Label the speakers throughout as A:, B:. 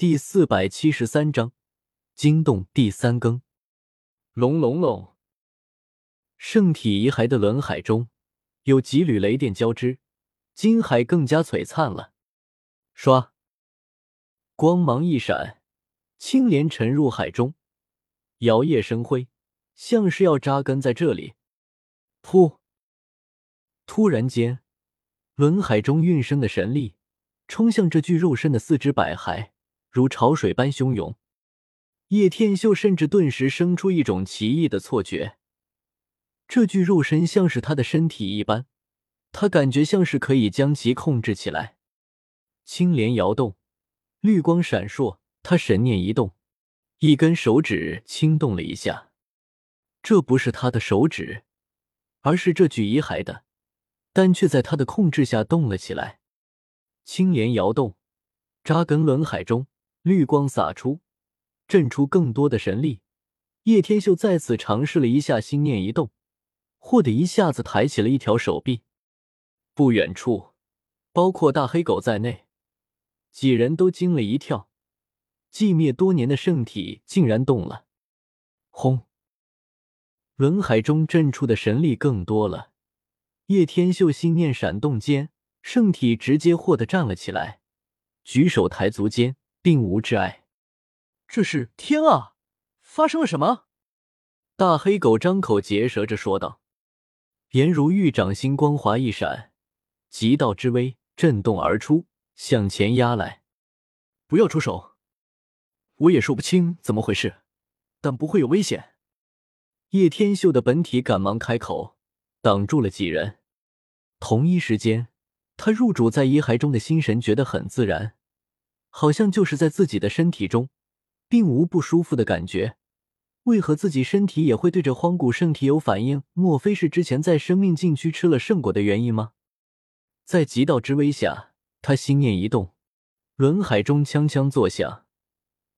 A: 第四百七十三章惊动第三更。隆隆隆，圣体遗骸的轮海中有几缕雷电交织，金海更加璀璨了。唰，光芒一闪，青莲沉入海中，摇曳生辉，像是要扎根在这里。噗！突然间，轮海中运生的神力冲向这具肉身的四肢百骸。如潮水般汹涌，叶天秀甚至顿时生出一种奇异的错觉，这具肉身像是他的身体一般，他感觉像是可以将其控制起来。青莲摇动，绿光闪烁，他神念一动，一根手指轻动了一下，这不是他的手指，而是这具遗骸的，但却在他的控制下动了起来。青莲摇动，扎根轮海中。绿光洒出，震出更多的神力。叶天秀再次尝试了一下，心念一动，霍的一下子抬起了一条手臂。不远处，包括大黑狗在内，几人都惊了一跳，寂灭多年的圣体竟然动了！轰！轮海中震出的神力更多了。叶天秀心念闪动间，圣体直接霍的站了起来，举手抬足间。并无挚爱，
B: 这是天啊！发生了什么？
A: 大黑狗张口结舌着说道。颜如玉掌心光华一闪，极道之威震动而出，向前压来。
B: 不要出手，我也说不清怎么回事，但不会有危险。
A: 叶天秀的本体赶忙开口，挡住了几人。同一时间，他入主在遗骸中的心神觉得很自然。好像就是在自己的身体中，并无不舒服的感觉。为何自己身体也会对着荒古圣体有反应？莫非是之前在生命禁区吃了圣果的原因吗？在极道之威下，他心念一动，轮海中锵锵作响。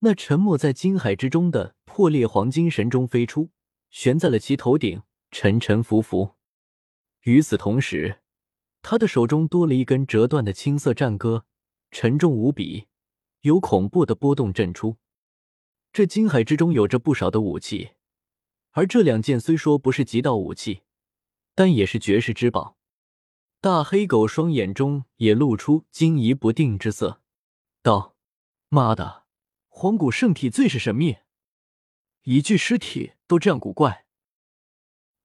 A: 那沉没在金海之中的破裂黄金神钟飞出，悬在了其头顶，沉沉浮浮。与此同时，他的手中多了一根折断的青色战戈，沉重无比。有恐怖的波动震出，这金海之中有着不少的武器，而这两件虽说不是极道武器，但也是绝世之宝。大黑狗双眼中也露出惊疑不定之色，道：“妈的，荒古圣体最是神秘，一具尸体都这样古怪。”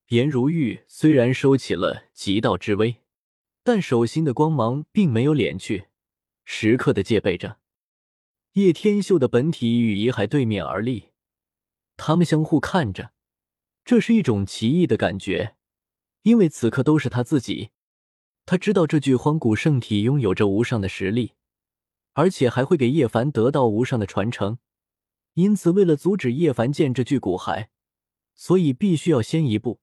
A: 颜如玉虽然收起了极道之威，但手心的光芒并没有敛去，时刻的戒备着。叶天秀的本体与遗骸对面而立，他们相互看着，这是一种奇异的感觉，因为此刻都是他自己。他知道这具荒古圣体拥有着无上的实力，而且还会给叶凡得到无上的传承，因此为了阻止叶凡见这具骨骸，所以必须要先一步。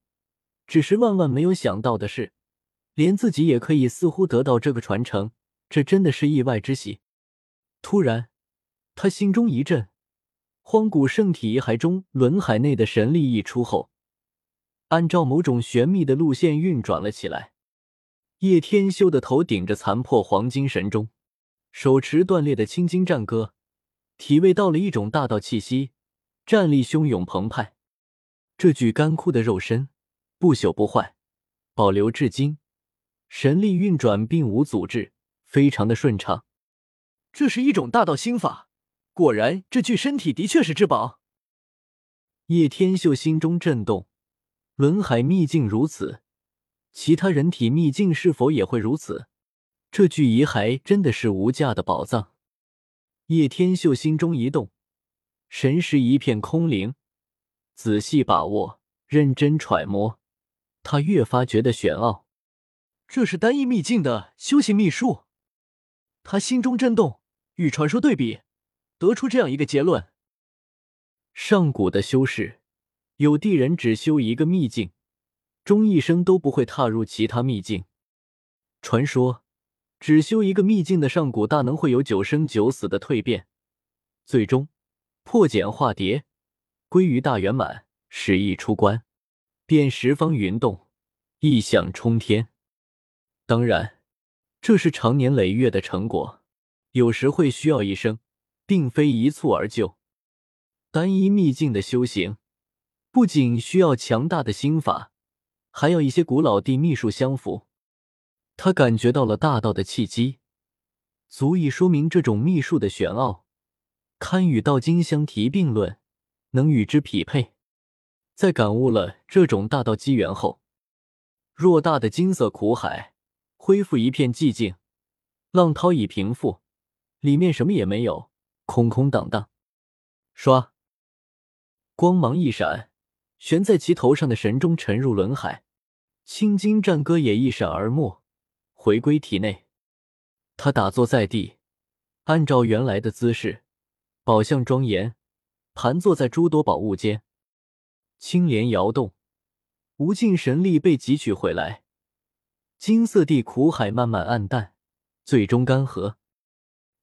A: 只是万万没有想到的是，连自己也可以似乎得到这个传承，这真的是意外之喜。突然。他心中一震，荒古圣体遗骸中轮海内的神力溢出后，按照某种玄秘的路线运转了起来。叶天修的头顶着残破黄金神钟，手持断裂的青金战戈，体味到了一种大道气息，战力汹涌澎湃。这具干枯的肉身不朽不坏，保留至今，神力运转并无阻滞，非常的顺畅。
B: 这是一种大道心法。果然，这具身体的确是至宝。
A: 叶天秀心中震动，轮海秘境如此，其他人体秘境是否也会如此？这具遗骸真的是无价的宝藏。叶天秀心中一动，神识一片空灵，仔细把握，认真揣摩，他越发觉得玄奥。
B: 这是单一秘境的修行秘术。他心中震动，与传说对比。得出这样一个结论：
A: 上古的修士，有地人只修一个秘境，终一生都不会踏入其他秘境。传说，只修一个秘境的上古大能会有九生九死的蜕变，最终破茧化蝶，归于大圆满，始意出关，便十方云动，异象冲天。当然，这是长年累月的成果，有时会需要一生。并非一蹴而就。单一秘境的修行，不仅需要强大的心法，还要一些古老地秘术相符。他感觉到了大道的契机，足以说明这种秘术的玄奥，堪与道经相提并论，能与之匹配。在感悟了这种大道机缘后，偌大的金色苦海恢复一片寂静，浪涛已平复，里面什么也没有，空空荡荡。唰，光芒一闪，悬在其头上的神钟沉入轮海，青金战歌也一闪而没。回归体内，他打坐在地，按照原来的姿势，宝相庄严，盘坐在诸多宝物间。青莲摇动，无尽神力被汲取回来。金色地苦海慢慢暗淡，最终干涸。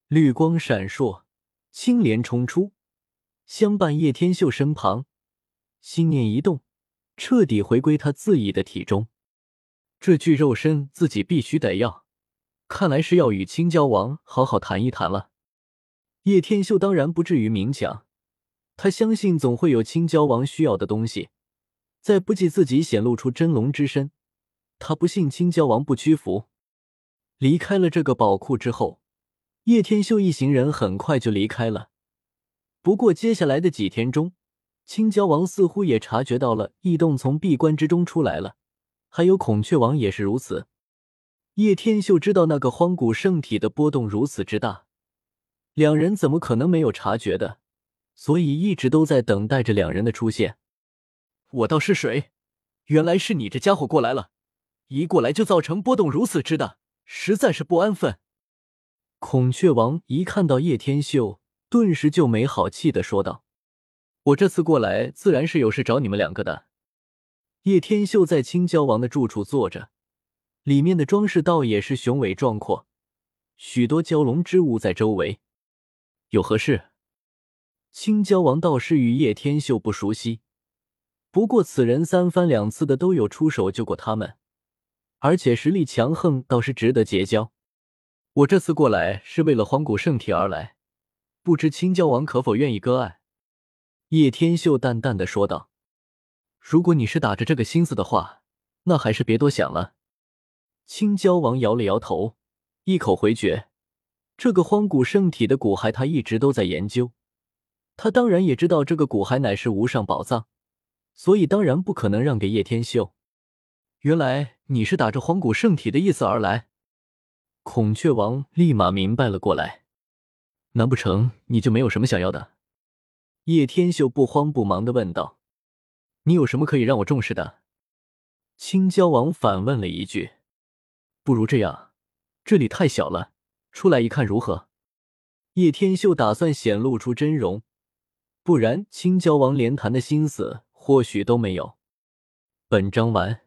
A: 绿光闪烁，青莲冲出，相伴叶天秀身旁。心念一动，彻底回归他自己的体中。这具肉身自己必须得要，看来是要与青椒王好好谈一谈了。叶天秀当然不至于明抢，他相信总会有青椒王需要的东西。在不计自己显露出真龙之身，他不信青椒王不屈服。离开了这个宝库之后，叶天秀一行人很快就离开了。不过接下来的几天中，青椒王似乎也察觉到了异动，从闭关之中出来了。还有孔雀王也是如此。叶天秀知道那个荒古圣体的波动如此之大，两人怎么可能没有察觉的？所以一直都在等待着两人的出现。
B: 我道是谁？原来是你这家伙过来了！一过来就造成波动如此之大，实在是不安分。
A: 孔雀王一看到叶天秀，顿时就没好气的说道：“我这次过来，自然是有事找你们两个的。”叶天秀在青椒王的住处坐着，里面的装饰倒也是雄伟壮阔，许多蛟龙之物在周围。有何事？青椒王倒是与叶天秀不熟悉，不过此人三番两次的都有出手救过他们，而且实力强横，倒是值得结交。我这次过来是为了荒古圣体而来，不知青椒王可否愿意割爱？叶天秀淡淡的说道。如果你是打着这个心思的话，那还是别多想了。青椒王摇了摇头，一口回绝。这个荒古圣体的骨骸，他一直都在研究。他当然也知道这个骨骸乃是无上宝藏，所以当然不可能让给叶天秀。原来你是打着荒古圣体的意思而来。孔雀王立马明白了过来。难不成你就没有什么想要的？叶天秀不慌不忙的问道。你有什么可以让我重视的？青椒王反问了一句。不如这样，这里太小了，出来一看如何？叶天秀打算显露出真容，不然青椒王连谈的心思或许都没有。本章完。